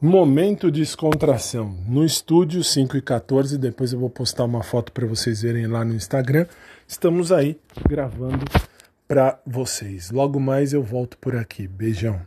Momento de descontração no estúdio 5 e 14. Depois eu vou postar uma foto para vocês verem lá no Instagram. Estamos aí gravando para vocês. Logo mais eu volto por aqui. Beijão.